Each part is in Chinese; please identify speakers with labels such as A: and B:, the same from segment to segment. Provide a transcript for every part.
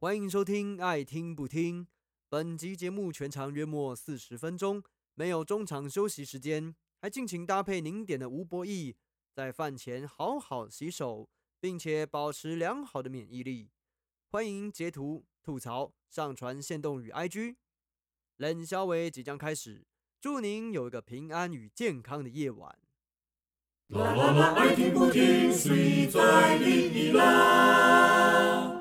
A: 欢迎收听《爱听不听》。本集节目全长约莫四十分钟，没有中场休息时间，还敬请搭配您点的吴博义，在饭前好好洗手，并且保持良好的免疫力。欢迎截图吐槽上传限动与 IG。冷消维即将开始，祝您有一个平安与健康的夜晚。
B: 啦啦啦，爱听不听，谁在理你啦？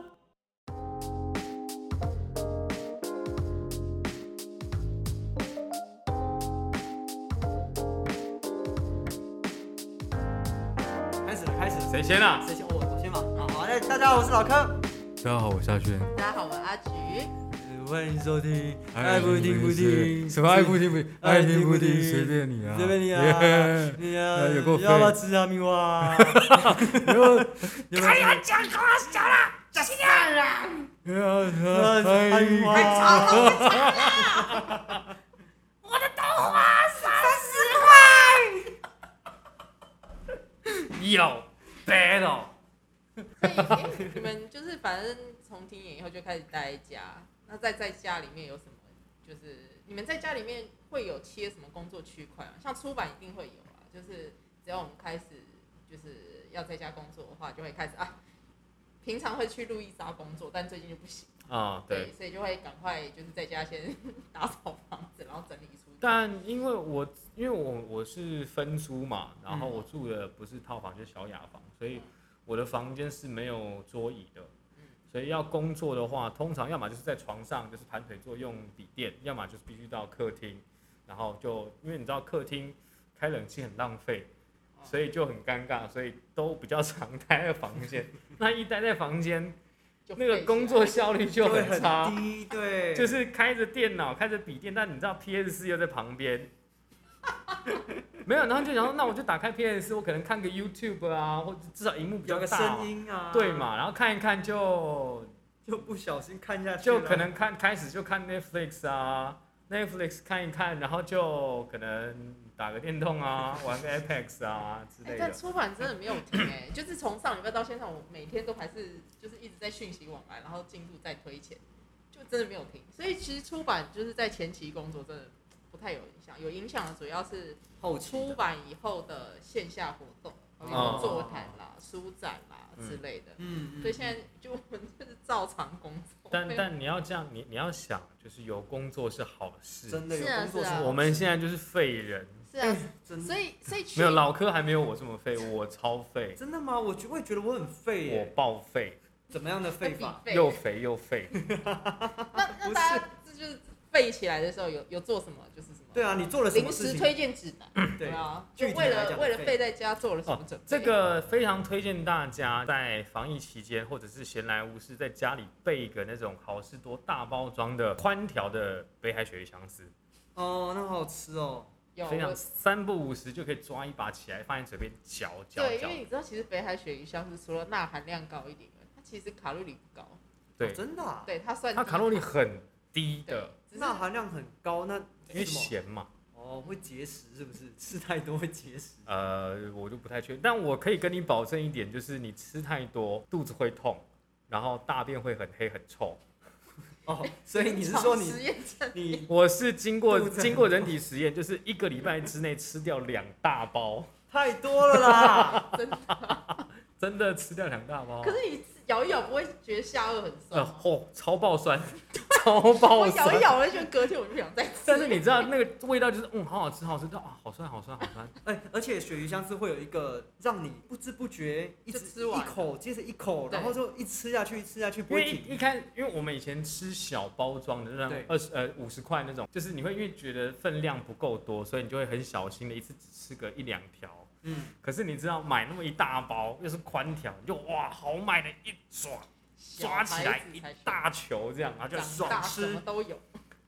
C: 先啊？
A: 谁先？我我先吧。好，好，那大家好，我是老柯。
C: 大家好，我夏轩。
D: 大家好，我阿菊。
A: 欢迎收听，爱不听不听，
C: 什么爱不听不听？
A: 爱听不听，
C: 随便你啊，
A: 随便你啊，你啊，要不要吃哈密瓜？有没有？有没有？
D: 讲啦，小心点啦！
C: 要
A: 要吃哈密瓜？
D: 我的豆花三十
C: 有 battle，
D: 你们就是反正从听演以后就开始待在家，那在在家里面有什么？就是你们在家里面会有切什么工作区块吗？像出版一定会有啊，就是只要我们开始就是要在家工作的话，就会开始啊。平常会去路易莎工作，但最近就不行。
C: 啊，对。
D: 所以就会赶快就是在家先 打扫房子，然后整理出去。
C: 但因为我因为我我是分租嘛，然后我住的不是套房，就是小雅房，所以我的房间是没有桌椅的。所以要工作的话，通常要么就是在床上，就是盘腿坐用笔电，要么就是必须到客厅，然后就因为你知道客厅开冷气很浪费，所以就很尴尬，所以都比较常待在房间。那一待在房间，
D: 就
C: 那个工作效率就很差。
A: 低，对，
C: 就是开着电脑，开着笔电，但你知道 PS 四又在旁边，没有，然后就想说，那我就打开 PS 四，我可能看个 YouTube 啊，或者至少荧幕比较大嘛，
A: 声音啊，
C: 对？嘛，然后看一看就
A: 就不小心看下去，
C: 就可能看开始就看 Netflix 啊，Netflix 看一看，然后就可能打个电动啊，玩个 Apex 啊之类的。
D: 出版真的没有停哎、就是从上礼拜到现在，我每天都还是就是一直在讯息往来，然后进度在推前，就真的没有停。所以其实出版就是在前期工作真的不太有影响，有影响的主要是
A: 后，
D: 出版以后的线下活动，比如
C: 哦
D: 说座谈啦、书展啦之类的。
A: 嗯，嗯
D: 所以现在就我们就是照常工作。
C: 但但你要这样，你你要想，就是有工作是好事。
A: 真的有
D: 工作是啊
A: 工作是
C: 我们现在就是废人，
D: 是啊，
A: 真的
D: 所以所以
C: 没有老柯还没有我这么废，我超废，
A: 真的吗？我觉我也觉得我很废
C: 我
A: 耶，
C: 爆废，
A: 怎么样的废法？
D: 废
C: 又肥又废。
D: 那那大家这就是废起来的时候有有做什么？就是什么？
A: 对啊，你做了什么
D: 临
A: 事情？
D: 时推荐指南，
A: 对
D: 啊，
A: 具
D: 就为了为了
A: 废
D: 废在家做了什么
C: 哦
D: 准备？，
C: 这个非常推荐大家在防疫期间或者是闲来无事，在家里备一个那种好事多大包装的宽条的北海鳕鱼香丝，
A: 哦，那好好吃哦。
D: 有
C: 非常三不五时就可以抓一把起来，放在嘴边嚼嚼
D: 对，因
C: 嚼
D: 为。你知道，其实北海鳕鱼香是除了钠含量高一点，它其实卡路里不高，
C: 对
A: 哦，真的啊，
D: 对它算
C: 它卡路里很低的，，
A: 钠含量很高，那
C: 因为咸嘛。
A: 哦，会结石是不是？吃太多会结石。
C: 呃，我就不太确定，但我可以跟你保证一点，就是你吃太多，肚子会痛，然后大便会很黑很臭。
A: 哦，所以你是说你 你
C: 我是经过经过人体实验，就是一个礼拜之内吃掉两大包，
A: 太多了啦？
C: 真的真的吃掉两大包。
D: 可是你咬一咬不会觉得下颚很酸
C: 呃？哦，超爆酸，超爆
D: 我咬。一咬，我就觉得隔天我就不想再吃。
C: 但是你知道那个味道就是，嗯，好好吃，好好吃，啊，好酸，好酸，好酸。
A: 哎，而且鳕鱼香是会有一个让你不知不觉一直
D: 吃完一
A: 口接着一口，然后就一吃下去，一吃下去不停。
C: 为一一开，因为我们以前吃小包装的那二十呃五十块那种，就是你会因为觉得分量不够多，所以你就会很小心的一次只吃个一两条。
A: 嗯，
C: 可是你知道买那么一大包又是宽条，你就哇好买的一抓抓起来一大球这样，然后就爽吃
D: 么。都有。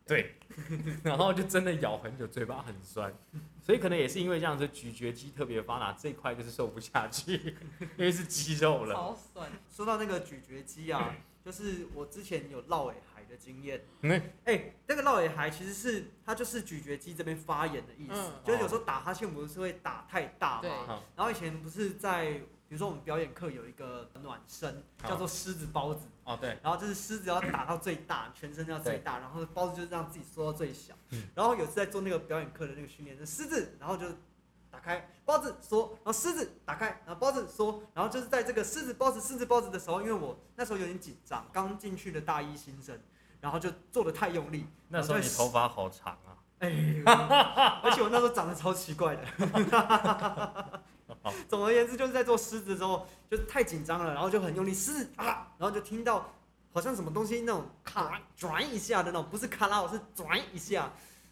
C: 对，然后就真的咬很久，嘴巴很酸，所以可能也是因为这样子，咀嚼肌特别发达，这一块就是瘦不下去，因为是肌肉了。
D: 超酸，
A: 说到那个咀嚼肌啊，就是我之前有绕尾海的经验。那个绕尾海其实是它就是咀嚼肌这边发炎的意思，
D: 嗯
A: 就是有时候打哈欠不是会打太大
D: 对
A: 嘛。然后以前不是在比如说我们表演课有一个暖身，叫做狮子包子，
C: 哦对，
A: 然后就是狮子要打到最大，全身要最大，然后包子就是让自己缩到最小。
C: 嗯
A: 然后有次在做那个表演课的那个训练，是狮子，然后就打开包子缩，然后狮子打开，然后包子缩，然后就是在这个狮子包子狮子包子的时候，因为我那时候有点紧张，刚进去的大一新生，然后就做的太用力，
C: 那时候你头发好长啊。
A: 哎，而且我那时候长得超奇怪的。总而言之，就是在做狮子的时候，就是太紧张了，然后就很用力，狮子啊，然后就听到好像什么东西那种卡转一下的那种，不是卡拉，我是转一下，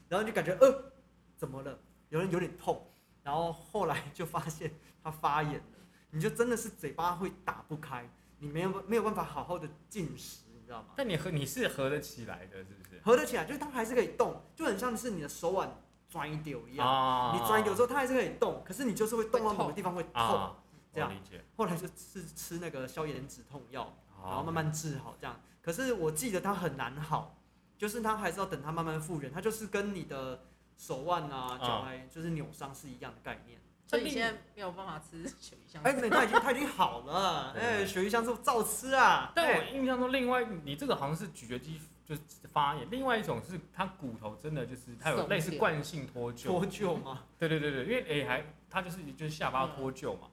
A: 然后就感觉呃，怎么了？有人有点痛，然后后来就发现他发炎了，你就真的是嘴巴会打不开，你没有没有办法好好的进食，你知道吗？
C: 但你合你是合得起来的，是不是？
A: 合得起来，就是它还是可以动，就很像是你的手腕转一丢一样。
C: 啊
A: 你转一丢之后，它还是可以动，可是你就是会动到某个地方会痛。
C: 啊，
A: 这样
C: 我理解。
A: 后来就是吃那个消炎止痛药，然后慢慢治好这样。可是我记得它很难好，就是它还是要等它慢慢复原，它就是跟你的手腕啊、脚踝就是扭伤是一样的概念。
D: 所以你现在没有办法吃鳕鱼香
A: 哎，没，它已经它已经好了，
C: 对
A: 哎，鳕鱼香是照吃啊。
C: 但我
A: 哎
C: 印象中，另外你这个好像是咀嚼肌就是发炎，另外一种是它骨头真的就是它有
D: 松
C: 类似
D: 懈
C: 惯性脱臼。
A: 脱臼吗？
C: 对对对对，因为诶、还它就是就是下巴脱臼嘛，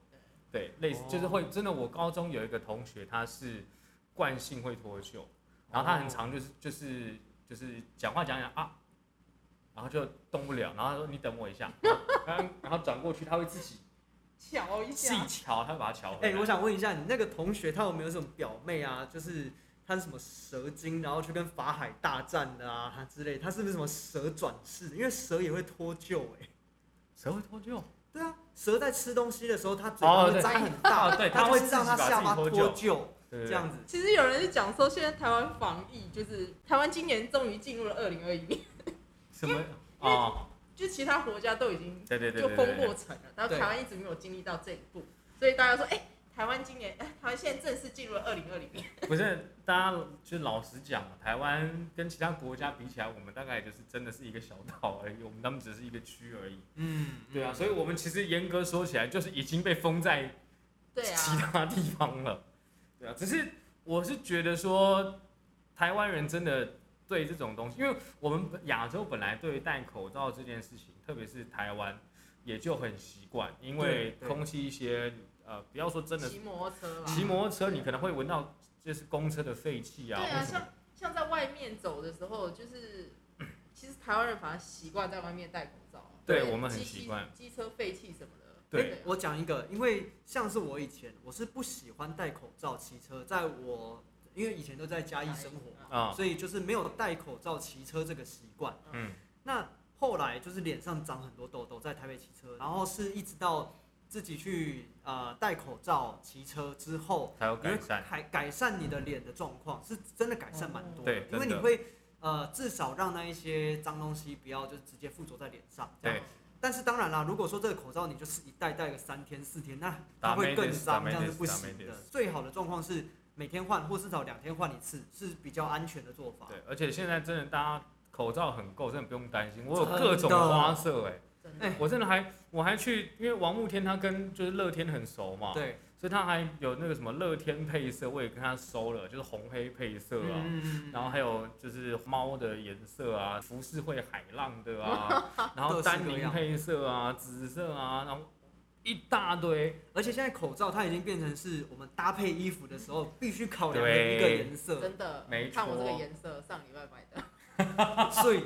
C: 对，类似
A: 哦
C: 就是会真的。我高中有一个同学，他是惯性会脱臼，然后他很常就是就是就是讲话讲讲啊，然后就动不了，然后他说你等我一下，然后然后转过去他会自己
D: 瞧一下
C: 自己
D: 下，
C: 瞧，他会把它瞧回
A: 哎、
C: 来。
A: 我想问一下，你那个同学他有没有什么表妹啊？就是他是什么蛇精，然后去跟法海大战的啊之类，他是不是什么蛇转世？因为蛇也会脱臼哎、
C: 蛇会脱臼？
A: 对啊，蛇在吃东西的时候，它嘴巴会张很大，
C: 哦对
A: 它会让它下巴脱
C: 臼。
A: 这样子。
D: 其实有人是讲说，现在台湾防疫就是台湾今年终于进入了二零二一年，
C: 什么？
D: 因为
C: 哦，
D: 就其他国家都已经
C: 对对对。
D: 就封过城了，然
A: 后
D: 台湾一直没有经历到这一步，所以大家说，哎、台湾今年，哎、台湾现在正式进入了二零二零年，
C: 不是，大家就老实讲，台湾跟其他国家比起来，我们大概就是真的是一个小岛而已，我们他们只是一个区而已。
A: 嗯，
C: 对啊，所以我们其实严格说起来，就是已经被封在
D: 对
C: 其
D: 啊，
C: 他地方了。对啊，只是我是觉得说，台湾人真的对这种东西，因为我们亚洲本来对戴口罩这件事情，特别是台湾，也就很习惯，因为空气一些呃，不要说真的
D: 骑摩托车啦，
C: 骑摩托车，你可能会闻到就是公车的废气啊，
D: 对啊，像像在外面走的时候，就是其实台湾人反而习惯在外面戴口罩，
C: 对我们很习惯
D: 机机车废气什么的，
C: 对
A: 我讲一个，因为像是我以前我是不喜欢戴口罩骑车，在我因为以前都在嘉义生活嘛，
C: 啊，
A: 所以就是没有戴口罩骑车这个习惯。
C: 嗯，
A: 那后来就是脸上长很多痘痘，在台北骑车，然后是一直到自己去呃戴口罩骑车之后，
C: 才有改善。
A: 改改善你的脸的状况，是真的改善蛮多的。
C: 对
A: 因为你会呃至少让那一些脏东西不要就直接附着在脸上。
C: 对，
A: 但是当然啦，如果说这个口罩你就是一戴戴个三天四天，那它会更脏，这样是不行的。最好的状况是每天换，或至少两天换一次，是比较安全的做法。
C: 对，而且现在真的大家口罩很够，真的不用担心。我有各种花色哎、
D: 真
C: 我真的还我还去，因为王慕天他跟就是乐天很熟嘛，
A: 对，
C: 所以他还有那个什么乐天配色，我也跟他收了，就是红黑配色啊。
A: 嗯
C: 然后还有就是猫的颜色啊，浮世绘海浪的啊，然后丹宁配色啊，紫色啊，然后一大堆。
A: 而且现在口罩它已经变成是我们搭配衣服的时候必须考量的一个颜色，
D: 真的，
C: 没
D: 看我这个
C: 错
D: 颜色，上礼拜买的
A: 所以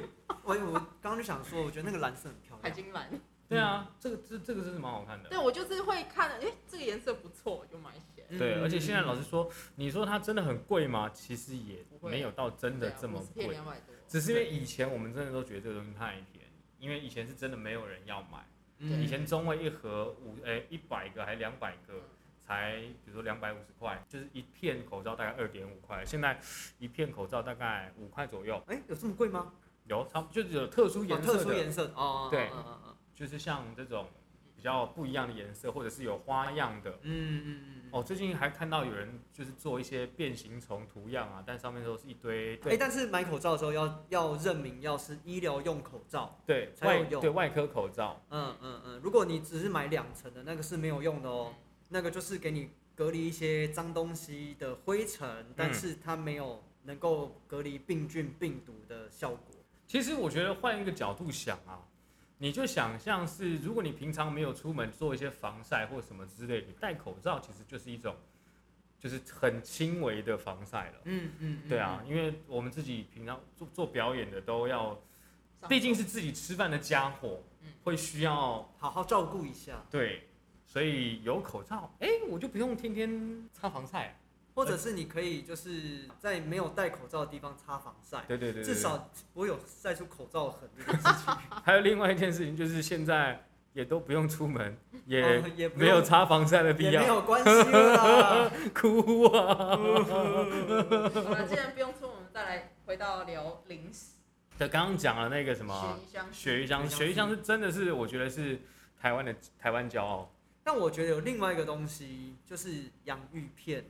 A: 我我刚刚就想说，我觉得那个蓝色很漂亮。
D: 海金蓝，
C: 对啊，这个这这个真是蛮好看的。
D: 对我就是会看，哎、这个颜色不错，我就买起来。
A: 嗯
C: 对，而且现在老实说，你说它真的很贵吗？其实也没有到真的这么贵，
D: 两百多，
C: 只是因为以前我们真的都觉得这个东西太便宜，因为以前是真的没有人要买。
A: 嗯
C: 以前中位一盒五哎一百个还两百个，才比如说两百五十块，就是一片口罩大概二点五块，现在一片口罩大概五块左右，
A: 哎、有这么贵吗？
C: 有差不就是有特殊
A: 哦
C: 颜色的，
A: 特殊颜色哦，
C: 对。
A: 嗯嗯
C: 就是像这种比较不一样的颜色，或者是有花样的。
A: 嗯嗯嗯。
C: 哦，最近还看到有人就是做一些变形虫图样啊，但上面都是一堆
A: 哎、
C: 对。
A: 但是买口罩的时候要要认明要是医疗用口罩，
C: 对外
A: 才有用。
C: 对外科口罩，
A: 嗯嗯嗯，如果你只是买两层的那个是没有用的哦，那个就是给你隔离一些脏东西的灰尘，但是它没有能够隔离病菌、病毒的效果。
C: 其实我觉得换一个角度想啊，你就想象是，如果你平常没有出门做一些防晒或什么之类，你戴口罩其实就是一种，就是很轻微的防晒了。
A: 嗯嗯，
C: 对啊，因为我们自己平常做做表演的都要，毕竟是自己吃饭的家伙
D: 嗯，
C: 会需要
A: 好好照顾一下，
C: 对，所以有口罩，哎、我就不用天天擦防晒。
A: 或者是你可以就是在没有戴口罩的地方擦防晒，
C: 对对对对
A: 至少不会有晒出口罩痕这件事情。
C: 还有另外一件事情就是现在也都不用出门，也
A: 哦也
C: 没有擦防晒的必
A: 要没，有关系了啦。
C: 哭啊！
D: 好了，既然不用出，我们再来回到聊零食。
C: 对，刚刚讲了那个什么
D: 雪
C: 鱼香，
A: 鳕鱼香
C: 鳕鱼香是真的是我觉得是台湾的台湾骄傲。
A: 但我觉得有另外一个东西，就是洋芋片、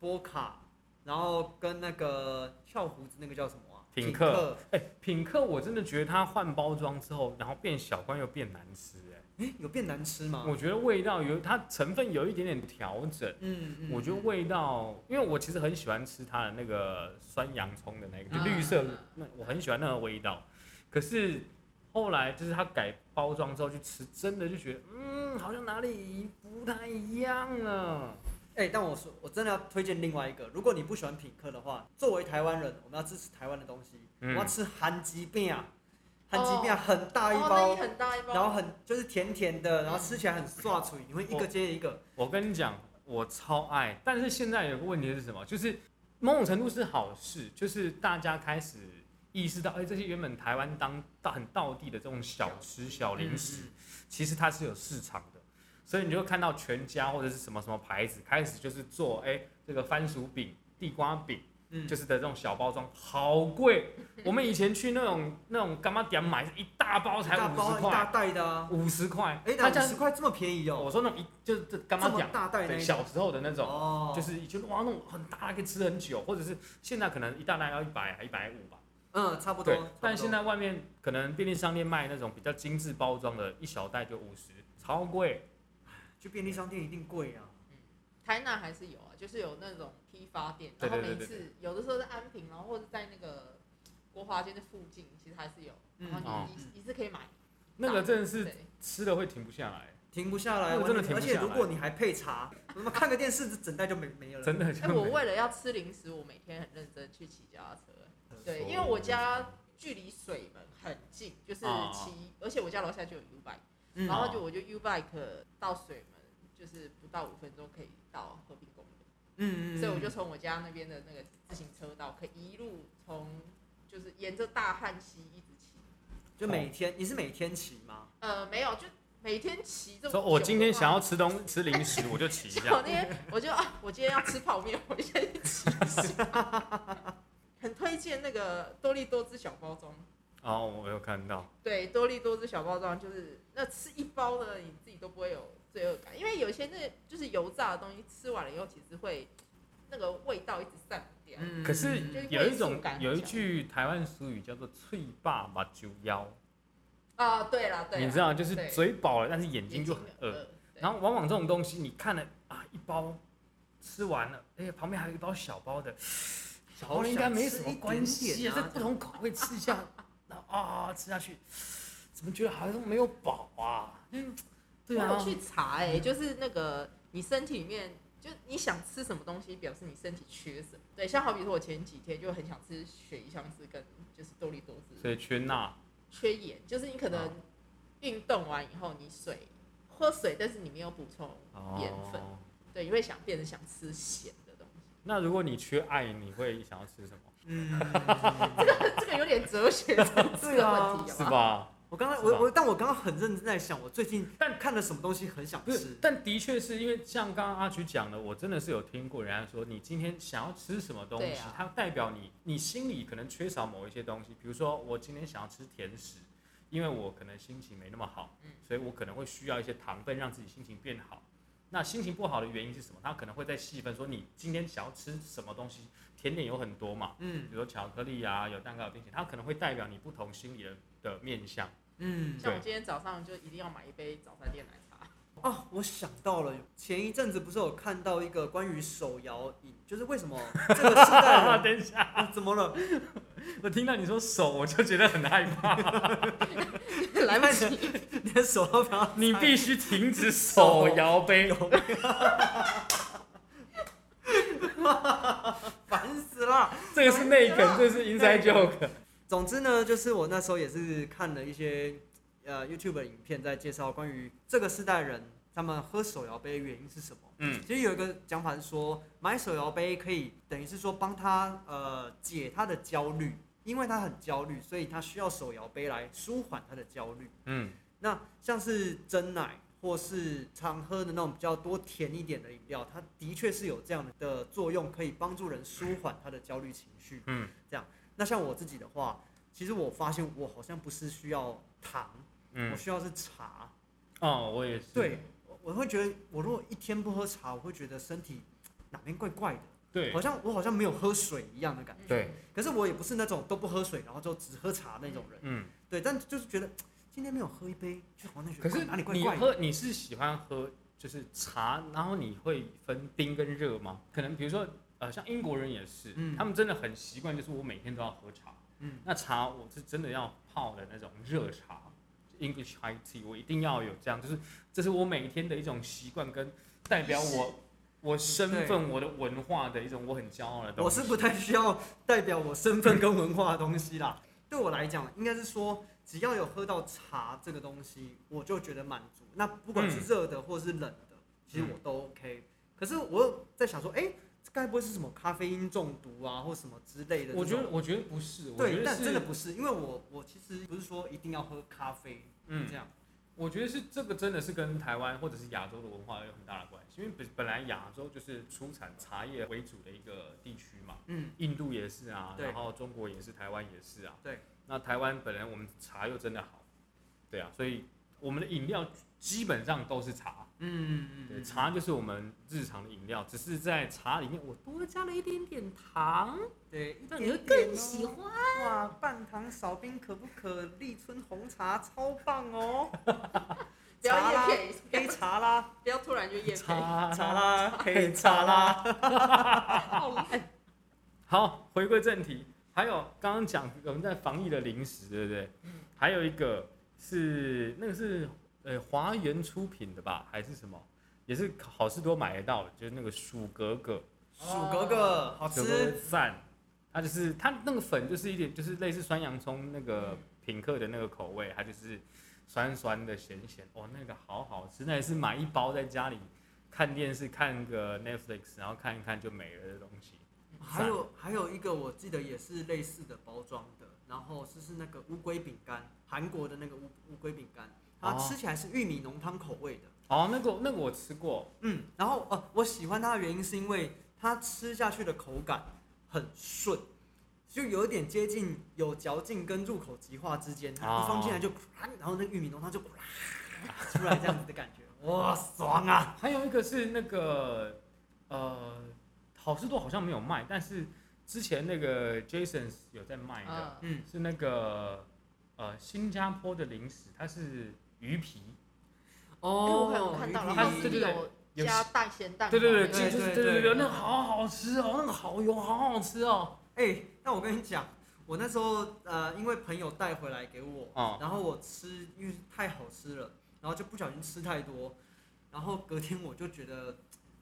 A: 波卡，然后跟那个翘胡子那个叫什么啊？
C: 品
A: 客
C: 客。哎、品客我真的觉得它换包装之后，然后变小罐又变难吃、哎、
A: 哎，有变难吃吗？
C: 我觉得味道有它成分有一点点调整。
A: 嗯嗯，
C: 我觉得味道，因为我其实很喜欢吃它的那个酸洋葱的那个，就
D: 嗯
C: 绿色
D: 嗯，
C: 那我很喜欢那个味道。可是后来就是它改包装之后去吃，真的就觉得，嗯，好像哪里不太一样了。
A: 哎、但我说我真的要推荐另外一个，如果你不喜欢品客的话，作为台湾人，我们要支持台湾的东西，我们要
C: 嗯，
A: 吃韩吉饼啊，韩吉饼
D: 哦
A: 很大一包，
D: 很大一包，
A: 然后很就是甜甜的，然后吃起来很刷脆，你会一个接一个。
C: 我跟你讲，我超爱。但是现在有个问题是什么？就是某种程度是好事，就是大家开始意识到，哎、这些原本台湾当到很道地的这种小吃小零食，
A: 嗯
C: 其实它是有市场的。所以你就看到全家或者是什么什么牌子开始就是做，哎、这个番薯饼、地瓜饼，
A: 嗯，
C: 就是的这种小包装，好贵。我们以前去那种那种干妈店买，一大包才五十块大，
A: 袋的啊，
C: 五十块。
A: 哎，
C: 它这样
A: 那五十块这么便宜哦，
C: 我说那种一就是这干妈店，
A: 大袋那一种
C: 对小时候的那种。
A: 哦，
C: 就是以前哇那种很大可以吃很久，或者是现在可能一大袋要一百一百五吧。
A: 嗯，差不多
C: 对。，但现
A: 在
C: 在外面可能便利商店卖那种比较精致包装的，一小袋就五十，超贵。
A: 去便利商店一定贵啊。
D: 台南还是有啊，就是有那种批发店，然后每次有的时候在安平，然后或者在那个国华街的附近，其实还是有，然后
C: 你
D: 你一一次可以买。
C: 那个真的是吃了会停不下来，
A: 停不下来，
C: 那个真的
A: 而
C: 停不下来
A: 且如果你还配茶，那么看个电视，这整袋就没没有了。
C: 真的就
D: 哎，我为了要吃零食，我每天很认真去骑脚踏车。对，因为我家距离水门很近，就是
C: 哦
D: 骑，而且我家楼下就有 U bike，
A: 嗯
D: 然后就我就 U bike 到水门，就是不到五分钟可以到和平公园。
A: 嗯嗯，
D: 所以我就从我家那边的那个自行车道，可以一路从就是沿着大汉溪一直骑。
A: 就每天，你是每天骑吗？
D: 呃，没有，就每天骑这么久的话。
C: 说我今天想要吃东吃零食，我就骑一
D: 就 我
C: 下
D: 那。天我就啊，我今天要吃泡面，我就先去骑一下。很推荐那个多利多汁小包装。
C: 哦，我有看到，
D: 对，多利多汁小包装就是那吃一包的，你自己都不会有罪恶感，因为有一些那就是油炸的东西，吃完了以后其实会那个味道一直散不掉。
A: 嗯。
C: 可是有一种有一句台湾俗语叫做“脆霸把酒腰。
D: 啊，对了，”，对啦，
C: 你知道，就是嘴饱了，但是眼睛就很饿。然后往往这种东西，你看了啊一包吃完了，哎、旁边还有一包小包的，小包的应该没什么关系这不同口味吃一下，然后啊吃下去，怎么觉得好像没有饱啊？嗯，对啊
D: 我有，去查哎、就是那个你身体里面，就你想吃什么东西，表示你身体缺什么。对，像好比说我前几天就很想吃鳕鱼香丝跟就是多利多汁，
C: 所以缺钠，
D: 缺盐，就是你可能
C: 哦
D: 运动完以后你水喝水，但是你没有补充盐分，
C: 哦。
D: 对，你会想变得想吃咸的东西。
C: 那如果你缺爱，你会想要吃什么？
A: 嗯，
D: 这个有点哲学层次的问题，
C: 是
D: 好吧？
C: 吧？
A: 我刚刚
C: 是吧
A: 我我，但我刚刚很认真在想，我最近
C: 但
A: 看了什么东西很想
C: 不是
A: 吃，。
C: 但的确是因为像刚刚阿菊讲的，我真的是有听过人家说，你今天想要吃什么东西，
D: 啊
C: 它代表你你心里可能缺少某一些东西。比如说，我今天想要吃甜食，因为我可能心情没那么好，
D: 嗯
C: 所以我可能会需要一些糖分让自己心情变好。那心情不好的原因是什么？他可能会再细分说，你今天想要吃什么东西？甜点有很多嘛，
A: 嗯
C: 比如说巧克力啊，有蛋糕、有冰淇淋，它可能会代表你不同心理的的面向。
A: 嗯，
D: 像我今天早上就一定要买一杯早餐店奶茶。
A: 哦，我想到了，前一阵子不是有看到一个关于手摇饮，就是为什么这个时代人
C: 等一下，
A: 啊怎么了？
C: 我听到你说手，我就觉得很害怕。
D: 来不及，
A: 你的手都不要？
C: 你必须停止手摇杯。这个是内梗，这个是 inside joke。
A: 总之呢，就是我那时候也是看了一些呃 YouTube 的影片，在介绍关于这个世代人他们喝手摇杯的原因是什么。
C: 嗯
A: 其实有一个讲法是说，买手摇杯可以等于是说帮他呃解他的焦虑，因为他很焦虑，所以他需要手摇杯来舒缓他的焦虑。
C: 嗯
A: 那像是真奶或是常喝的那种比较多甜一点的饮料，它的确是有这样的作用，可以帮助人舒缓他的焦虑情绪。
C: 嗯这样
A: 那像我自己的话，其实我发现我好像不是需要糖，我
C: 嗯。
A: 需要是茶。
C: 哦，我也是。
A: 对，我我会觉得我如果一天不喝茶，我会觉得身体哪边怪怪的，
C: 对
A: 好像我好像没有喝水一样的感觉。
C: 对，
A: 可是我也不是那种都不喝水，然后就只喝茶那种人。
C: 嗯。
A: 对，但就是觉得今天没有喝一杯，就好像觉
C: 可是
A: 得哪里怪
C: 你。喝你是喜欢喝就是茶，然后你会分冰跟热吗？可能比如说呃，像英国人也是，
A: 嗯
C: 他们真的很习惯，就是我每天都要喝茶。
A: 嗯，
C: 那茶我是真的要泡的那种热茶，English high tea，我一定要有这样，就是这是我每天的一种习惯跟代表我我身份、我的文化的一种我很骄傲的东西。
A: 我是不太需要代表我身份跟文化的东西啦。对我来讲，应该是说，只要有喝到茶这个东西，我就觉得满足。那不管是热的或是冷的，其实我都 OK。可是我又在想说，哎、这该不会是什么咖啡因中毒啊，或什么之类的？
C: 我觉得我觉得不是，
A: 对，但真的不是，因为我我其实不是说一定要喝咖啡，
C: 嗯
A: 这样。
C: 我觉得是这个真的是跟台湾或者是亚洲的文化有很大的关系，因为本本来亚洲就是出产茶叶为主的一个地区嘛，
A: 嗯，
C: 印度也是啊，然后中国也是，台湾也是啊。
A: 对。
C: 那台湾本来我们茶又真的好，对啊，所以我们的饮料基本上都是茶，
A: 嗯嗯
C: 对，茶就是我们日常的饮料，只是在茶里面我多加了一点点糖，
A: 对，
C: 让你会
A: 一点点
C: 更喜
A: 哦
C: 欢。
A: 哇，半糖少冰可不可？立春红茶超棒哦！
D: 不要
A: 茶啦
D: 叶片，不
A: 黑
D: 要
A: 茶啦，
D: 不要突然就叶片，
C: 茶
A: 茶啦，黑茶啦。
D: 好，
C: 回归正题，还有刚刚讲我们在防疫的零食，对不对？
D: 嗯
C: 还有一个是那个是呃华源出品的吧，还是什么？也是好事多买得到的，就是那个薯格格，
A: 薯格格好吃，
C: 赞。它就是它那个粉就是一点就是类似酸洋葱那个品客的那个口味，它就是酸酸的咸咸，哦，那个好好吃，那也是买一包在家里看电视看个 Netflix，然后看一看就没了的东西。
A: 还有还有一个我记得也是类似的包装的，然后是是那个乌龟饼干，韩国的那个乌乌龟饼干，它
C: 哦
A: 吃起来是玉米浓汤口味的。
C: 哦，那个那个我吃过，
A: 嗯，然后呃，我喜欢它的原因是因为它吃下去的口感很顺，就有一点接近有嚼劲跟入口即化之间，它一放进来就，然后那个玉米浓汤就出来这样子的感觉，哇，爽啊！
C: 还有一个是那个呃，好事多好像没有卖，但是之前那个 Jason 有在卖的，
D: 嗯，
A: 嗯，
C: 是那个呃新加坡的零食，它是鱼皮，
D: 哦，我看到了，它是
C: 对
D: 有
C: 有
D: 加蛋咸蛋黄
C: 对
D: 的，
C: 对对，
A: 对
C: 就是
A: 对对
C: 对对对，那个好好吃哦，那个好油，好好吃哦。
A: 哎、那我跟你讲，我那时候呃，因为朋友带回来给我，
C: 哦
A: 然后我吃，因为太好吃了，然后就不小心吃太多，然后隔天我就觉得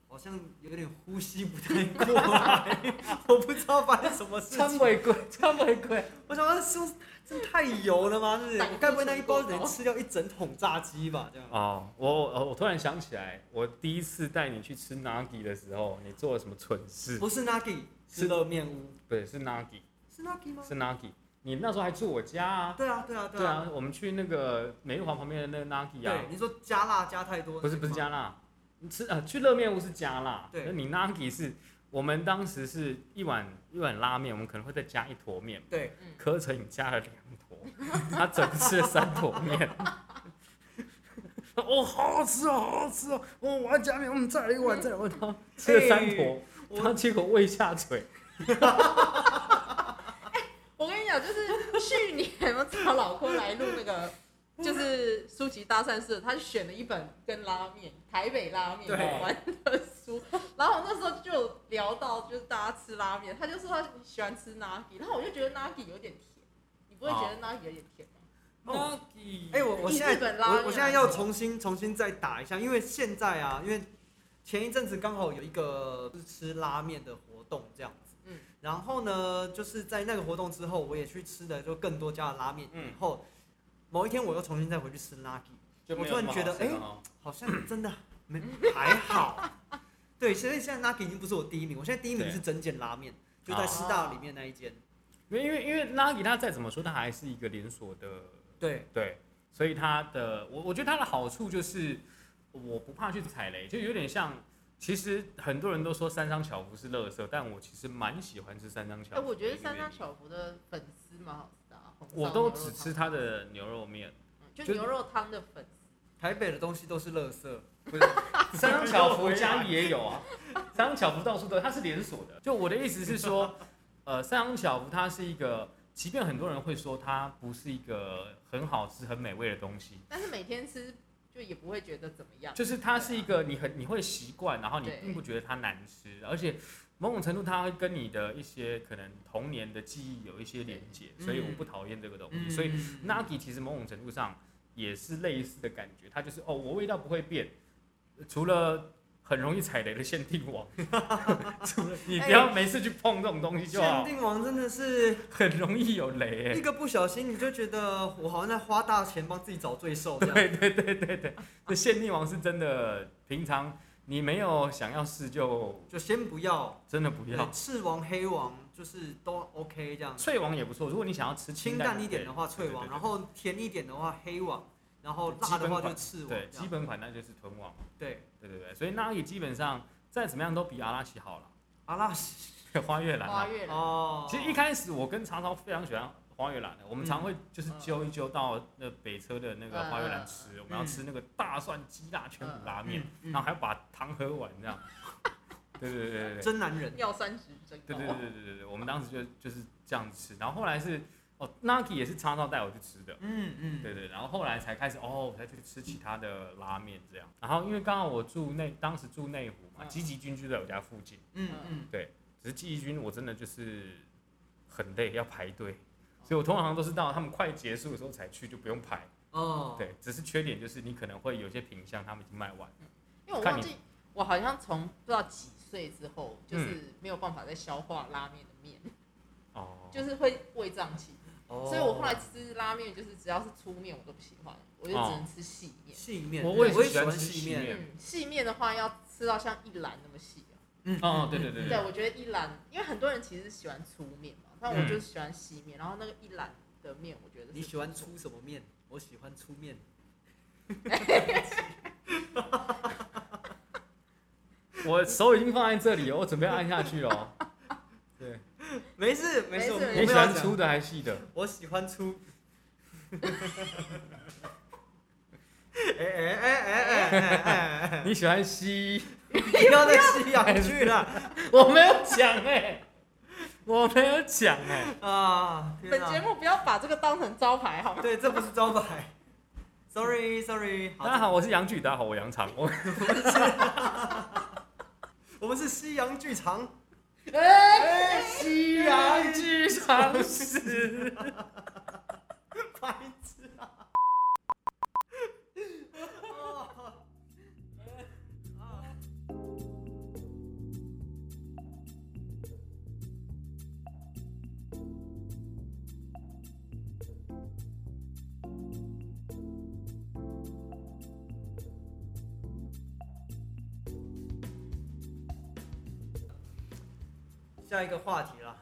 A: 好像有点呼吸不太过来，我不知道发生什么事情。
C: 参违规，参违规。
A: 我想说，是不是这太油了吗？是不是？我该不会那一包
D: 醇过高
A: 得吃掉一整桶炸鸡吧？这样。
C: 哦，我我我突然想起来，我第一次带你去吃 Nagi 的时候，你做了什么蠢事？
A: 不是 Nagi，是
C: 是
A: 热面屋。
C: 对，是 Nagi，
A: 是 Nagi 吗？
C: 是 Nagi。你那时候还住我家啊？
A: 对啊，对啊，
C: 对啊，我们去那个美玉华旁边的那个 Nagi 啊
A: 对，，你说加辣加太多，
C: 不是不是加辣，你吃呃去热面屋是加辣，
A: 对
C: 那你 Nagi 是我们当时是一碗一碗拉面，我们可能会再加一坨面，
A: 对，
C: 柯晨你加了两坨，他整个吃了三坨面。哦，好好吃哦，好好吃哦！哦，我要加面，我们，再来一碗，再来一碗。他吃了三坨，
A: 我
C: 他结果胃下垂。
D: 我跟你讲，就是去年我找老郭来录那个就是书籍搭讪社，他就选了一本跟拉面、台北拉面有
A: 对
D: 关的书，然后那时候就聊到就是大家吃拉面，他就说他喜欢吃 nagi，然后我就觉得 nagi 有点甜，你不会觉得 nagi 有点甜吗？
A: 哦。
C: Nagi
A: 哎、我我
D: 以
A: 现在
D: 拉
A: 我我现在要重新重新再打一下，因为现在啊，因为前一阵子刚好有一个就是吃拉面的活动这样子，
D: 嗯，
A: 然后呢，就是在那个活动之后，我也去吃了就更多家的拉面，
C: 嗯
A: 以后某一天我又重新再回去吃 Lucky，我突然觉得
C: 好吃了哦
A: 好像真的没还好。对，所以现在 Lucky 已经不是我第一名，我现在第一名是整间拉面，就在师大里面那一间。
C: 因为因为因为 Nagi 它再怎么说，它还是一个连锁的，
A: 对，
C: 对，所以它的我我觉得它的好处就是我不怕去踩雷，就有点像。其实很多人都说三张巧福是垃圾，但我其实蛮喜欢吃三张巧
D: 哎、
C: 福。
D: 我觉得三张，巧福的粉丝蛮好
C: 我都只吃它的牛肉面。
D: 嗯就
C: 就
D: 牛肉汤的粉。
A: 台北的东西都是垃圾。
C: 不是，三商巧福家里也有啊，三商巧福到处都有，它是连锁的。就我的意思是说，呃，三商巧福它是一个，即便很多人会说它不是一个很好吃、很美味的东西，
D: 但是每天吃就也不会觉得怎么样。
C: 就是它是一个你很你会习惯，然后你并不觉得它难吃，而且某种程度它会跟你的一些可能童年的记忆有一些连接，所以我
A: 嗯
C: 不讨厌这个东西。所以 Nagi 其实某种程度上也是类似的感觉，它就是哦，我味道不会变，除了很容易踩雷的限定王，除了你不要每次去碰这种东西就
A: 限
C: 好，
A: 定王真的是
C: 很容易有雷、欸。
A: 一个不小心，你就觉得我好像在花大钱帮自己找罪受。
C: 对对对对对，这限定王是真的，平常你没有想要试就
A: 就先不要，
C: 真的不要
A: 对。赤王、黑王就是都 OK 这样。
C: 脆王也不错，如果你想要吃
A: 清
C: 淡
A: 淡一点的话，
C: 对
A: 脆王，然后甜一点的话，黑王，然后辣的话就赤王。
C: 对基本款那就是豚王，
A: 对
C: 对对对，所以那里基本上再怎么样都比阿拉奇好了，
A: 阿拉西
C: 花月兰啊。
D: 花月兰，
A: 哦，
C: 其实一开始我跟常常非常喜欢花月兰的，我们常会就是揪一揪到那北车的那个花月兰吃，我们要吃那个大蒜鸡辣全骨拉面，
A: 嗯
C: 然后还要把汤喝完这样。对对对对对。
A: 真男人。
D: 尿酸值真高。
C: 对对对对对对，我们当时就就是这样吃，然后后来是哦，Nagi 也是叉烧带我去吃的，
A: 嗯嗯，
C: 对对，然后后来才开始哦，我才去吃其他的拉面这样。然后因为刚好我住内，当时住内湖嘛，
D: 嗯
C: 积极军就在我家附近，
A: 嗯嗯，对
C: 只是积极军我真的就是很累，要排队，所以我通常都是到他们快结束的时候才去，就不用排。
A: 哦，
C: 对，只是缺点就是你可能会有些品相他们已经卖完了。
D: 因为我忘记我好像从不知道几岁之后，就是没有办法再消化拉面的面，
C: 哦，
D: 就是会胃胀气。
A: 哦
D: 所以我后来吃拉面，就是只要是粗面我都不喜欢，我就只能吃细面。
A: 细面，
C: 我我也
A: 喜
C: 欢吃
A: 欢细面。
C: 细面
D: 嗯，细面的话要吃到像一兰那么细啊。
A: 嗯
C: 哦对对对
D: 对，我觉得一兰，因为很多人其实喜欢粗面嘛，但我就喜欢细面。然后那个一兰的面，我觉得
A: 你喜欢粗什么面？我喜欢粗面。
C: 我手已经放在这里了，我准备按下去了哦。对，
A: 没事没事，
C: 你喜欢粗的还是细的？
A: 我喜欢粗。哎哎哎哎哎哎哎！
C: 你喜欢吸？
A: 不要再吸氧去了
C: 我没有讲哎、我没有讲哎、
A: 啊！天
D: 本
A: 哪
D: 节目不要把这个当成招牌好吗？
A: 对，这不是招牌。Sorry Sorry，
C: 大家好，我是杨剧，大家好，我杨长。我
A: 我们是西洋剧场。
D: 哎，
C: 西洋剧场史。
A: 白下一个话题啦，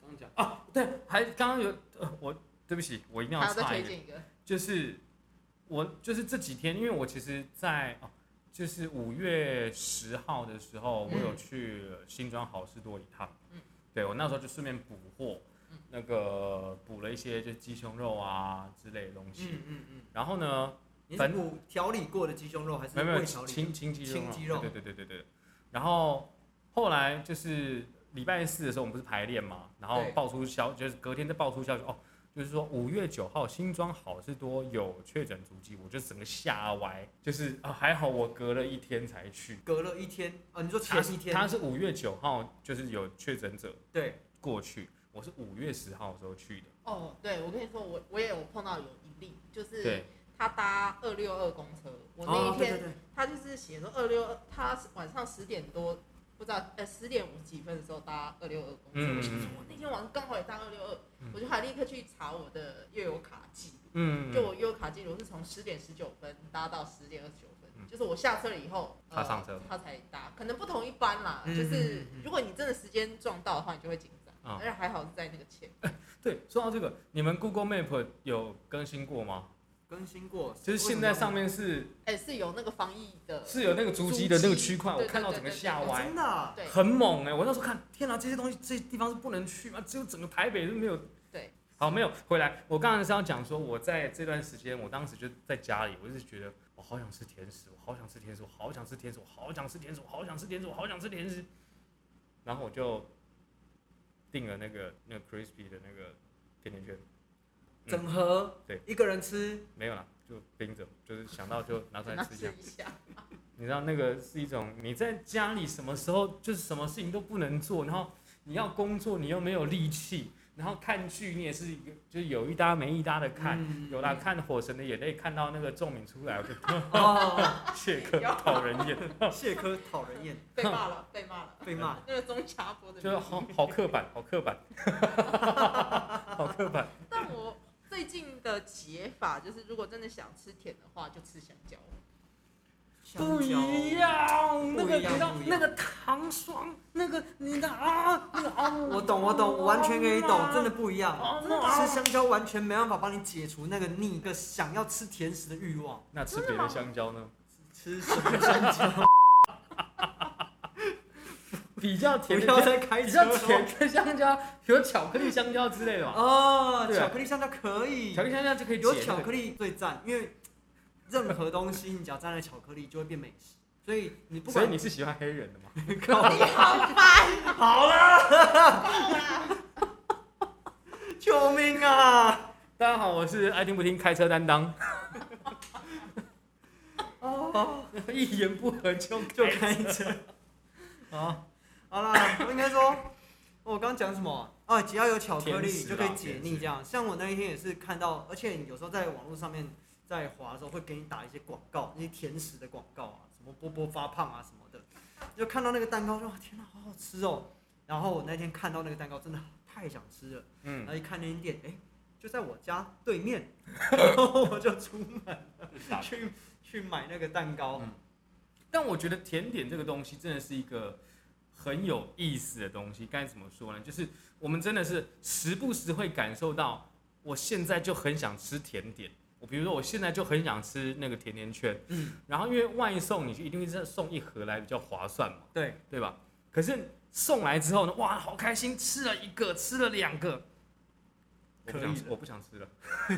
C: 刚刚讲啊，对，还刚刚有呃，我对不起，我一定
D: 要
C: 插一个，
D: 推荐一个，
C: 就是我就是这几天，因为我其实在，哦，就是五月十号的时候，我有
D: 嗯
C: 去新庄好事多一趟，
D: 嗯。
C: 对我那时候就顺便补货，
D: 嗯。
C: 那个补了一些就是鸡胸肉啊之类的东西，
A: 嗯嗯嗯，
C: 然后呢，
A: 你是
C: 反
A: 补调理过的鸡胸肉还是
C: 没有清清鸡肉啊，
A: 清鸡肉。
C: 对对对对对对。然后后来就是礼拜四的时候，我们不是排练嘛，然后爆出消，就是隔天再爆出消息，哦，就是说五月九号新庄好事多有确诊足迹，我就整个吓歪，就是啊还好我隔了一天才去。
A: 隔了一天啊，你说前一天，
C: 他是五月九号就是有确诊者
A: 对，
C: 过去，我是五月十号的时候去的。
D: 哦，对，我跟你说，我我也有碰到有一例，就是
C: 对，
D: 他搭二六二公车，我那
A: 哦，
D: 一天、
A: 对对对，
D: 他就是写说二六二，他晚上十点多，不知道呃十点五几分的时候搭二六二公车，
C: 嗯
D: 我想说我那天晚上刚好也搭二六二
C: 嗯，
D: 我就还立刻去查我的悠游卡记录，
C: 嗯，
D: 就我悠游卡记录是从十点十九分搭到十点二十九分，
C: 嗯。
D: 就是我下车了以后，
C: 他上车。
D: 他才搭，可能不同一班啦，
A: 嗯
D: 就是如果你真的时间撞到的话，你就会紧张，
C: 啊。
D: 而且还好是在那个前。
C: 对，说到这个，你们 Google Map 有更新过吗？
A: 更新过，
C: 就是现在上面是
D: 哎、是有那个防疫的，
C: 是有那个足迹的那个区块，我看到整个吓
A: 哦
C: 歪
A: 真，的啊，
C: 很猛哎、我那时候看，天哪、这些东西这些地方是不能去吗？只有整个台北是没有。
D: 对。
C: 好，没有回来。我刚才是要讲说，我在这段时间，我当时就在家里，我就是觉得我好想吃甜食，我好想吃甜食，我好想吃甜食，我好想吃甜食，我好想吃甜食，我好想吃甜食。然后我就订了那个那个 crispy 的那个甜甜圈，
A: 整盒，
C: 对，
A: 一个人吃，
C: 没有啦，就冰着，就是想到就拿出来吃一下。
D: 一下。
C: 你知道那个是一种你在家里什么时候就是什么事情都不能做，然后你要工作你又没有力气，然后看剧你也是一个就是有一搭没一搭的看，
A: 嗯。
C: 有啦看《火神的眼泪》看到那个仲敏出来，我就
A: 哦，
C: 谢科讨人厌，
A: 谢科讨人厌，
D: 被骂了，被骂了，
A: 被骂，
D: 那个钟家波的
C: 就是好好刻板，好刻板，好刻板。
D: 但我最近的解法就是，如果真的想吃甜的话，就吃香蕉。
C: 不
A: 香蕉
C: 一样，那个你知道那个糖霜，那个你的啊，那个啊，
A: 我懂，我懂，我完全可以懂，真的不一样。
C: 啊
A: 吃香蕉完全没办法帮你解除那个腻个想要吃甜食的欲望。
C: 那吃别的香蕉呢？
A: 吃什么香蕉？
C: 比较甜的
A: 要再开
C: 比。较甜的香蕉，比如巧克力香蕉之类的嘛。
A: 哦，巧克力香蕉可以
C: 巧克，力香蕉就可以
A: 有巧克力最赞，因为任何东西你只要沾了巧克力就会变美食，所以你不管
C: 所以你是喜欢黑人的吗？
A: 靠
D: 你好烦，
A: 好了，救命啊！
C: 大家好，我是爱听不听开车担当，
A: 哦，
C: 一言不合就
A: 就
C: 开
A: 开车。好，好啦，我应该说，我刚刚讲什么啊？只要有巧克力就可以解腻，这样。像我那一天也是看到，而且有时候在网络上面在滑的时候会给你打一些广告，那些甜食的广告啊，什么波波发胖啊什么的，就看到那个蛋糕就哇天哪，好好吃哦。然后我那天看到那个蛋糕，真的太想吃了。嗯然
C: 嗯
A: 后，一看那间店，哎、就在我家对面，然后我就出门去去买那个蛋糕。
C: 嗯但我觉得甜点这个东西真的是一个很有意思的东西。该怎么说呢？就是我们真的是时不时会感受到，我现在就很想吃甜点。我比如说，我现在就很想吃那个甜甜圈，
A: 嗯，
C: 然后因为外送，你就一定会是送一盒来比较划算嘛，
A: 对，
C: 对吧？可是送来之后呢，哇，好开心，吃了一个，吃了两个，我不想吃，我不想吃了，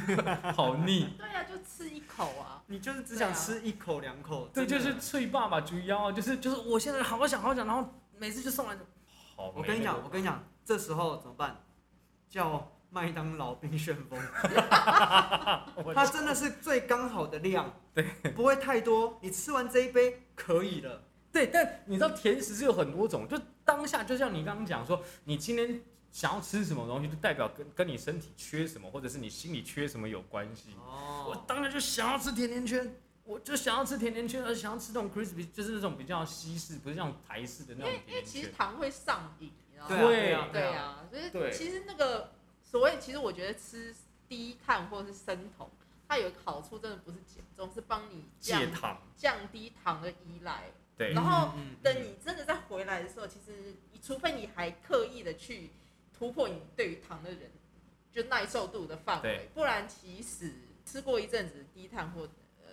C: 好腻。
D: 对呀、就吃一口啊。
A: 你就是只想吃一口两口。
C: 对，就是脆爸爸猪腰啊，就是就是我现在好想好想，然后每次就送来就好。
A: 我跟你讲，我跟你讲，这时候怎么办？叫麦当劳冰旋风，它真的是最刚好的量，
C: 对，
A: 不会太多。你吃完这一杯可以了。
C: 对，但你知道甜食是有很多种，就当下就像你刚刚讲说，你今天想要吃什么东西，就代表跟跟你身体缺什么，或者是你心里缺什么有关系。哦我
A: 哦，
C: 当然就想要吃甜甜圈，我就想要吃甜甜圈，而且想要吃这种 crispy，就是那种比较西式，不是像台式的那种
D: 因为因为其实。糖会上瘾，你知道吗？
A: 对啊，对啊，
D: 对
A: 啊。
D: 啊，就是其实那个所谓，其实我觉得吃低碳或者是生酮，它有一个好处，真的不是减重，是帮你降
C: 戒糖，
D: 降低糖的依赖。
C: 对
D: 然后等你真的再回来的时候，其实你除非你还刻意的去突破你对于糖的人就耐受度的范围，不然其实吃过一阵子低碳或呃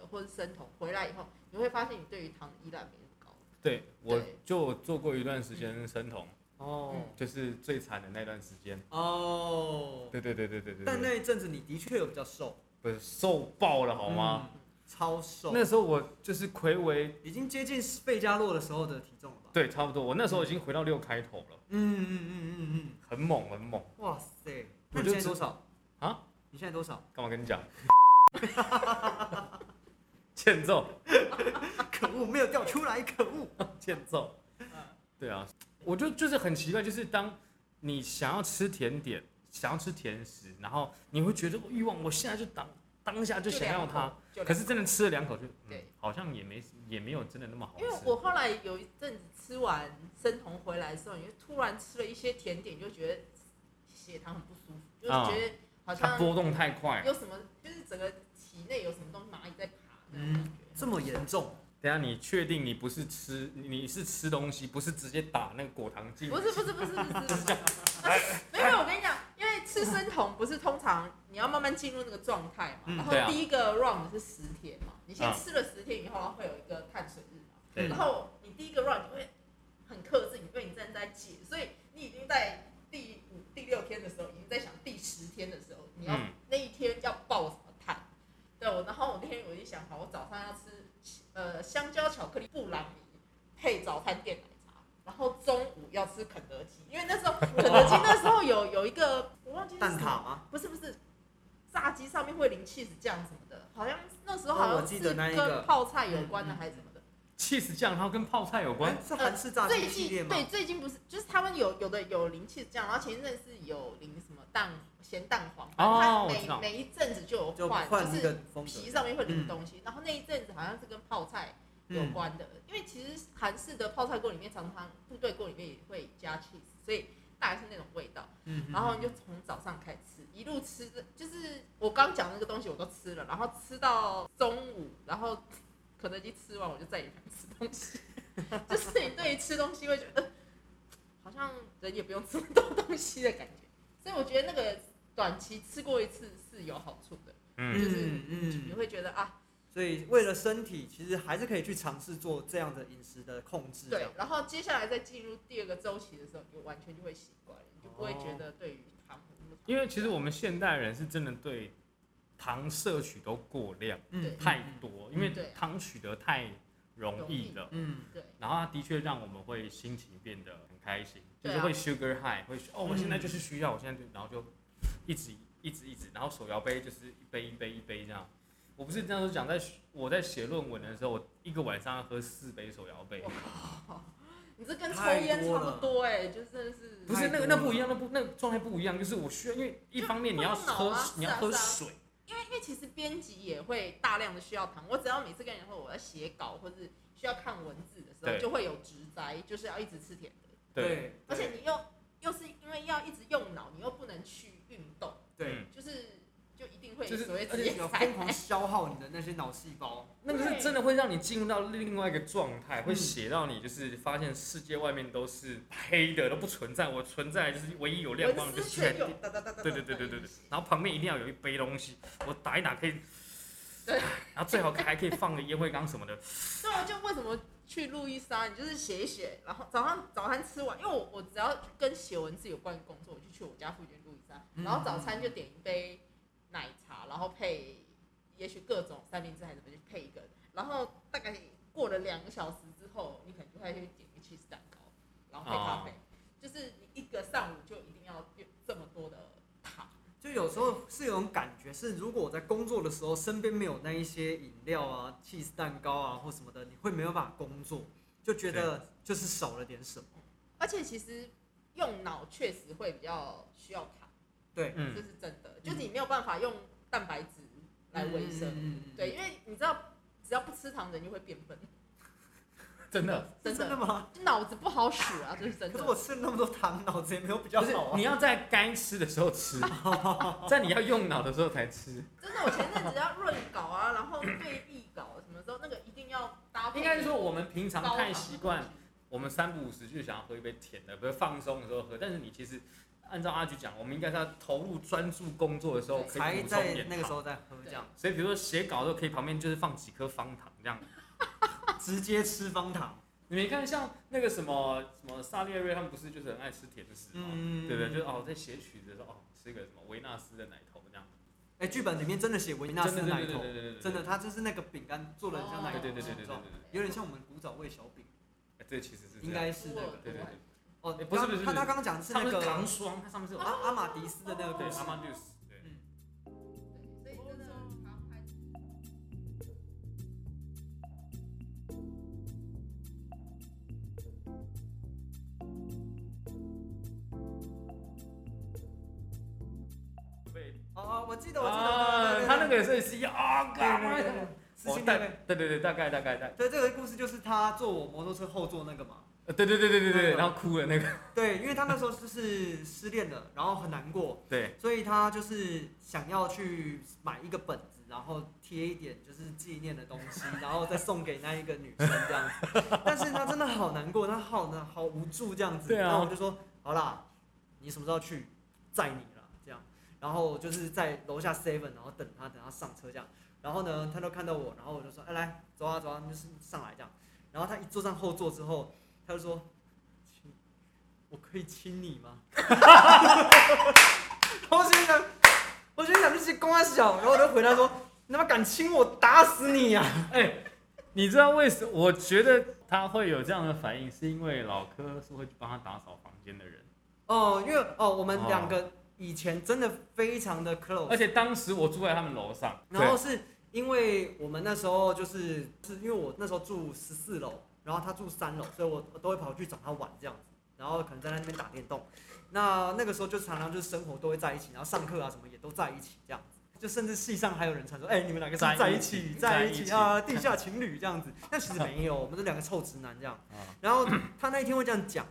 D: 或是生酮回来以后，你会发现你对于糖的依赖没那么高。
C: 对，我就做过一段时间生酮，
A: 哦
C: 就是最惨的那段时间。
A: 哦。
C: 对对对对对对
A: 但，那一阵子你的确有比较瘦，
C: 不是瘦爆了好吗？
A: 嗯？超瘦，
C: 那时候我就是魁违，
A: 已经接近费加洛的时候的体重了吧？
C: 对，差不多。我那时候已经回到六开头了，
A: 嗯嗯嗯嗯嗯
C: 很猛很猛。
A: 嗯，哇塞！你现在多少？
C: 啊？
A: 你现在多少？
C: 干嘛跟你讲？欠揍，
A: 可恶，没有掉出来，可恶！
C: 欠揍。对啊，我就就是很奇怪，就是当你想要吃甜点，想要吃甜食，然后你会觉得欲望，我现在就当当下就想要它，可是真的吃了两口就，嗯
D: 对，
C: 好像也没也没有真的那么好
D: 因为。我后来有一阵子吃完生酮回来的时候，你就突然吃了一些甜点，就觉得血糖很不舒服，就是
C: 啊
D: 觉得好像
C: 它波动太快。
D: 有什么，就是整个体内有什么东西蚂蚁在爬那种感觉。
A: 这么严重？
C: 等下你确定你不是吃，你你是吃东西，不是直接打那个果糖进？
D: 不是不是不是不是不是，没有 没有，我跟你讲，因为吃生酮不是通常你要慢慢进入那个状态嘛，
A: 嗯
D: 然后
C: 对啊
D: 第一个 round 是十天嘛，你先
C: 啊
D: 吃了十天以后，会有一个碳水日嘛，
C: 对
D: 然后你第一个 round 你会很克制，你因为你正在解，所以你已经在第五、第六天的时候，已经在想第十天的时候，你要、
C: 嗯
D: 那一天要爆什么碳。对，我然后我那天我就想好，我早上要吃呃香蕉巧克力布朗尼配早餐店奶茶，然后中午要吃肯德基，因为那时候肯德基那时候有有一个我忘记是
A: 蛋挞吗？
D: 不是不是，炸鸡上面会淋 cheese 酱什么的，好像那时候好像是
A: 记得那一个
D: 跟泡菜有关的还是什么的。
C: cheese 酱，然后跟泡菜有关
A: 哎，是韩式炸
D: 最
A: 鸡系列吗？
D: 近对最近不是，就是他们有有的有淋 cheese 酱，然后前一阵是有淋什么蛋咸蛋黄，它
C: 我知道。
D: 每每一阵子就有
A: 就
D: 换，
A: 换
D: 就是
A: 个风格。
D: 皮上面会淋东西，然后那一阵子好像是跟泡菜有
A: 嗯，
D: 关的，因为其实韩式的泡菜锅里面常常部队锅里面也会加 cheese，所以大概是那种味道。
A: 嗯
D: 然后你就从早上开始吃，一路吃的，就是我刚讲那个东西我都吃了，然后吃到中午，然后肯德基吃完我就再也不想吃东西，就是你对于吃东西会觉得，呃好像人也不用吃那么多东西的感觉，所以我觉得那个短期吃过一次是有好处的，
C: 嗯，
D: 就是
A: 嗯
D: 你会觉得啊，
A: 所以为了身体，其实还是可以去尝试做这样的饮食的控制。
D: 对然后接下来再进入第二个周期的时候，你就完全就会习惯了，你就不会觉得对于糖那么
C: 因为其实我们现代人是真的对糖摄取都过量
A: 嗯，
C: 太多，因为
D: 对
C: 糖取得太容易了。
A: 嗯，
D: 对。
C: 然后它的确让我们会心情变得很开心，就是会 sugar high，会哦，我
A: 嗯
C: 现在就是需要，我现在就然后就一直一直一直，然后手摇杯就是一杯一杯一杯这样。我不是这样子讲，在我在写论文的时候，我一个晚上要喝四杯手摇杯。
D: 你这跟抽烟差不多哎、就真的是
C: 不是那个那不一样，那不那个状态不一样，就是我需要，因为一方面你要喝
D: 啊
C: 你要
D: 是啊啊
C: 喝水，
D: 因为因为其实编辑也会大量的需要糖，我只要每次跟人说我要写稿或是需要看文字的时候，就会有直灾，就是要一直吃甜的，
C: 对，
A: 对，
D: 而且你又又是因为要一直用脑，你又不能去
A: 对，
C: 嗯。
D: 就是就一定会
C: 就是
D: 所谓
A: 而且你要
D: 职业灾
A: 疯狂消耗你的那些脑细胞。
C: 那个是真的会让你进入到另外一个状态，会
A: 嗯。
C: 写到你就是发现世界外面都是黑的，都不存在，我存在就是唯一有亮光的就是在
D: 文思泉涌，哒哒哒哒哒
C: 对对对对对对，然后旁边一定要有一杯东西，我打一打可以，
D: 对，
C: 然后最好还可以放个烟灰缸什么的，
D: 对啊，就为什么去路易莎，你就是写一写，然后早上早餐吃完，因为我我只要跟写文字有关的工作，我就去我家附近然后早餐就点一杯奶茶，然后配也许各种三明治还是什么，就配一个，然后大概过了两个小时之后，你可能就会去点一个 cheese 蛋糕，然后配咖啡，就是你一个上午就一定要有这么多的糖，
A: 就有时候是有种感觉，是如果我在工作的时候身边没有那一些饮料啊、cheese 蛋糕啊或什么的，你会没有办法工作，就觉得就是少了点什么。
D: 而且其实用脑确实会比较需要糖。
A: 对，
D: 这
C: 嗯，
D: 是真的，就是你没有办法用蛋白质来维生。对，因为你知道，只要不吃糖，人就会变笨，
C: 真的，
D: 真的，
A: 是真的吗？
D: 脑子不好使啊，这是真的
A: 可是我。吃了那么多糖，脑子也没有比较好啊。
C: 你要在该吃的时候吃，在你要用脑的时候才吃，
D: 真的，我前阵子要润稿啊，然后对译稿什么时候，那个一定要搭配。
C: 应该是说我们平常太习惯。我们三不五时就想要喝一杯甜的，比如放松的时候喝。但是你其实按照阿菊讲，我们应该是要投入专注工作的时候可
A: 才
C: 以补充
A: 在
C: 点。
A: 那个时候再喝这样，
C: 所以比如说写稿的时候，可以旁边就是放几颗方糖这样。
A: 直接吃方糖。
C: 你没看像那个什么什么萨列瑞他们不是就是很爱吃甜食吗？
A: 嗯
C: 对不对？就是哦，在写曲子的时候哦，吃一个什么维纳斯的奶头这样。
A: 哎，剧本里面真的写维纳斯
C: 真的对对
A: 奶头，
C: 对对对对，
A: 真的，它就是那个饼干做的很像奶头
C: 对对对对对对
A: 形状，
C: 对
A: 有点像我们古早味小饼，
C: 哎，这其实是这
A: 应该是那个。
C: 对对对。
A: 哦
C: 不是不是
A: 他他刚刚讲的是那个
C: 糖霜它上面是有
A: 阿阿玛迪斯的那个
C: 对阿玛迪斯对。
A: 哦哦我记得我记得
C: 他那个也是西啊
A: 对对对对
C: 对大概大概
A: 对这个故事就是他坐我摩托车后座那个嘛
C: 呃对对对对对对，
A: 嗯
C: 然后哭了那个，
A: 对，因为他那时候就是失恋了，然后很难过，
C: 对，
A: 所以他就是想要去买一个本子，然后贴一点就是纪念的东西，然后再送给那一个女生这样子。但是他真的好难过，他好难好无助这样子。
C: 对啊
A: 然后我就说好啦，你什么时候去载你了这样。然后就是在楼下 seven，然后等他等他上车这样。然后呢，他都看到我，然后我就说哎来走啊走啊，就是上来这样。然后他一坐上后座之后，他就说亲，我可以亲你吗？我心里想，我心里想就是公他小，然后我就回答说：“你他妈敢亲我，打死你呀、
C: 哎，你知道为什么？我觉得他会有这样的反应，是因为老柯是会去帮他打扫房间的人，
A: 哦，因为哦，我们
C: 哦
A: 两个以前真的非常的 close，
C: 而且当时我住在他们楼上，
A: 然后是因为我们那时候就是是因为我那时候住十四楼，然后他住三楼，所以我我都会跑去找他玩这样子，然后可能在那边打电动。那那个时候就常常就是生活都会在一起，然后上课啊什么也都在一起这样子。就甚至系上还有人传说，哎、你们两个是在一起，
C: 在
A: 在
C: 一起
A: 一起啊，地下情侣这样子。但其实没有，我们是两个臭直男这样。
C: 啊
A: 然后他那一天会这样讲，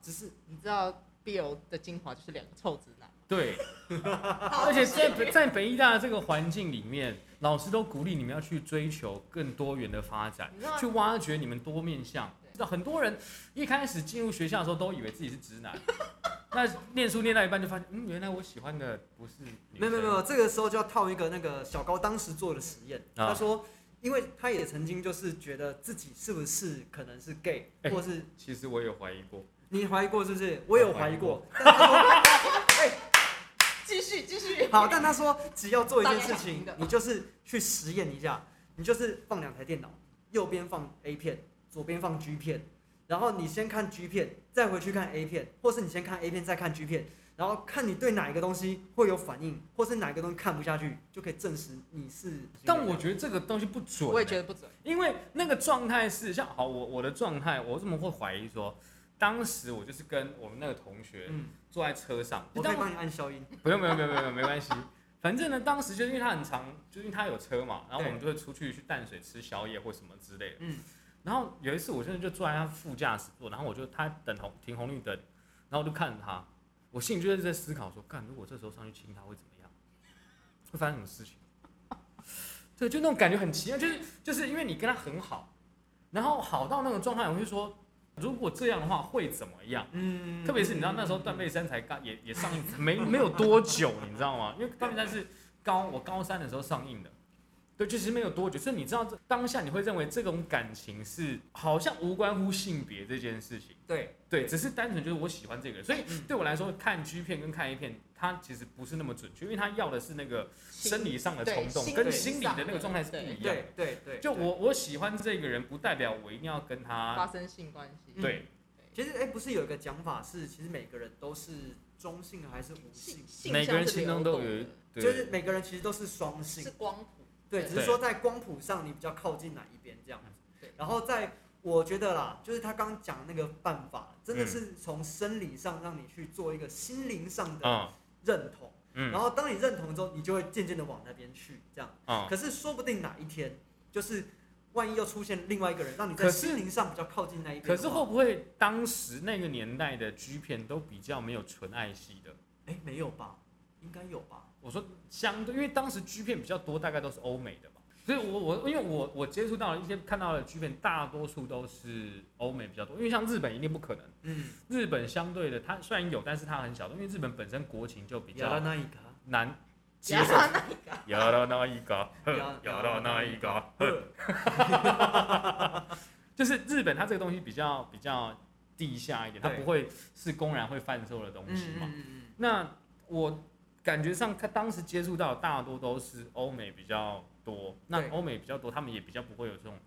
A: 只是
D: 你知道 BL 的精华就是两个臭直男，
C: 对，
D: 而
C: 而且在北在北医大的这个环境里面，老师都鼓励你们要去追求更多元的发展去挖掘你们多面相。知道很多人一开始进入学校的时候都以为自己是直男，那念书念到一半就发现，嗯，原来我喜欢的不是
A: 没有没有没有，这个时候就要套一个那个小高当时做的实验。
C: 啊
A: 他说，因为他也曾经就是觉得自己是不是可能是 gay，、
C: 哎
A: 或是
C: 其实我有怀疑过，
A: 你怀疑过是不是？我有怀疑过。
D: 继续继续。
A: 好，但他说只要做一件事情，你就是去实验一下，你就是放两台电脑，右边放 A 片，左边放 G 片，然后你先看 G 片，再回去看 A 片，或是你先看 A 片再看 G 片，然后看你对哪一个东西会有反应，或是哪一个东西看不下去，就可以证实你是。
C: 但我觉得这个东西不准、
D: 我也觉得不准。
C: 因为那个状态是像好，我我的状态，我怎么会怀疑说，当时我就是跟我们那个同学
A: 嗯，
C: 坐在车上，
A: 我可以帮你按消音。
C: 不用不用不用不用没关系，反正呢，当时就是因为他很长，就是因为他有车嘛，然后我们就会出去去淡水吃宵夜或什么之类的。
A: 嗯，
C: 然后有一次我真的就坐在他副驾驶座，然后我就他等红停红绿灯，然后我就看着他，我心里就是在思考说，干如果这时候上去亲他会怎么样？会发生什么事情？对，就那种感觉很奇妙，就是就是因为你跟他很好，然后好到那种状态，我就说，如果这样的话会怎么样？
A: 嗯
C: 特别是你知道那时候断背山才刚也也上映 没没有多久，你知道吗？因为断背山是高我高三的时候上映的，对，就其实没有多久。所以你知道这当下你会认为这种感情是好像无关乎性别这件事情，
A: 对，
C: 对，只是单纯就是我喜欢这个人。所以
A: 嗯
C: 对我来说，看 G 片跟看 A 片，它其实不是那么准确，因为它要的是那个生理上的冲动，跟心理的那个状态是不一样的。
A: 对对对，
C: 就我我喜欢这个人，不代表我一定要跟他
D: 发生性关系。
A: 嗯
C: 对。
A: 其实哎、不是有一个讲法是，其实每个人都是中性还是无性
D: 性？性
C: 每个人
D: 向是
C: 心中都有一
D: 流动的
C: 对
A: 就是每个人其实都是双性
D: 是，光谱。
A: 对，只是说在光谱上你比较靠近哪一边这样子。
D: 对
A: 然后在我觉得啦，就是他刚刚讲的那个办法，真的
C: 嗯
A: 是从生理上让你去做一个心灵上的
C: 嗯
A: 认同，
C: 嗯
A: 然后当你认同之后，你就会渐渐的往那边去这样。
C: 哦，
A: 可是说不定哪一天，就是万一又出现另外一个人，让你在心灵上比较靠近那一边
C: 可。是会不会当时那个年代的 G 片都比较没有纯爱系的？
A: 哎、没有吧？应该有吧？
C: 我说相对，因为当时 G 片比较多，大概都是欧美的嘛，所以我我因为我我接触到了一些看到的剧片，大多数都是欧美比较多，因为像日本一定不可能，
A: 嗯，
C: 日本相对的它虽然有，但是它很小，因为日本本身国情就比较难接受。
D: 亚拉那一个，
C: 亚拉那一个，就是日本它这个东西比较比较地下一点，它不会是公然会贩售的东西嘛。
A: 嗯嗯
C: 那我感觉上，他当时接触到大多都是欧美比较多，那欧美比较多，他们也比较不会有这种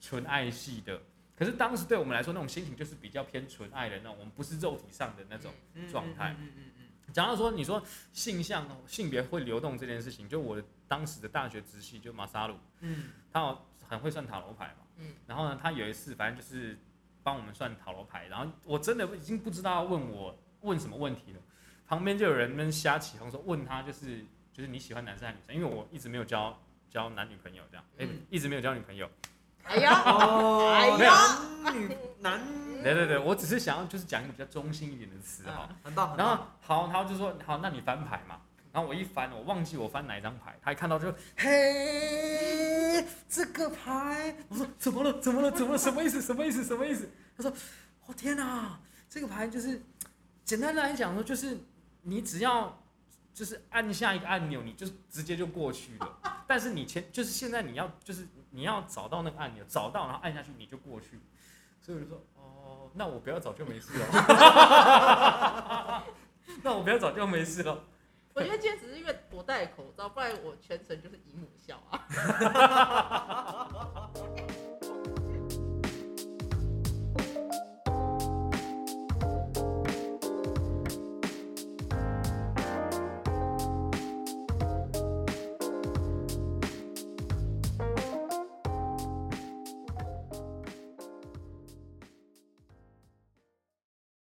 C: 纯爱系的。可是当时对我们来说，那种心情就是比较偏纯爱的那种，我们不是肉体上的那种。
A: 嗯
C: 状态
A: 嗯嗯嗯嗯
C: 讲到说，你说性向、性别会流动这件事情，就我当时的大学直系就马萨鲁，
A: 嗯
C: 他很会算塔罗牌嘛，
D: 嗯
C: 然后呢，他有一次反正就是帮我们算塔罗牌，然后我真的已经不知道要问我问什么问题了，旁边就有人们瞎起哄说问他就是就是你喜欢男生还是女生？因为我一直没有交交男女朋友这样，哎、
D: 嗯
C: 一直没有交女朋友。
D: 哎呀，
A: 哦
D: 哎
C: 没有
D: 呀，
A: 男女男，
C: 对对对，我只是想要就是讲一个比较中性一点的词哈。
A: 很棒很
C: 然后。好，然后就说好，那你翻牌嘛。然后我一翻，我忘记我翻哪一张牌，他一看到就嘿，这个牌，我说怎么了？怎么了？怎么了？什么意思？什么意思？什么意思？他说，我、天哪，这个牌就是简单来讲说，就是你只要就是按下一个按钮，你就直接就过去了。但是你前就是现在你要就是你要找到那个按钮，找到然后按下去你就过去。所以我就说，哦，那我不要找就没事了。那我不要找就没事了。
D: 我觉得今天只是因为我戴口罩，不然我全程就是姨母笑啊。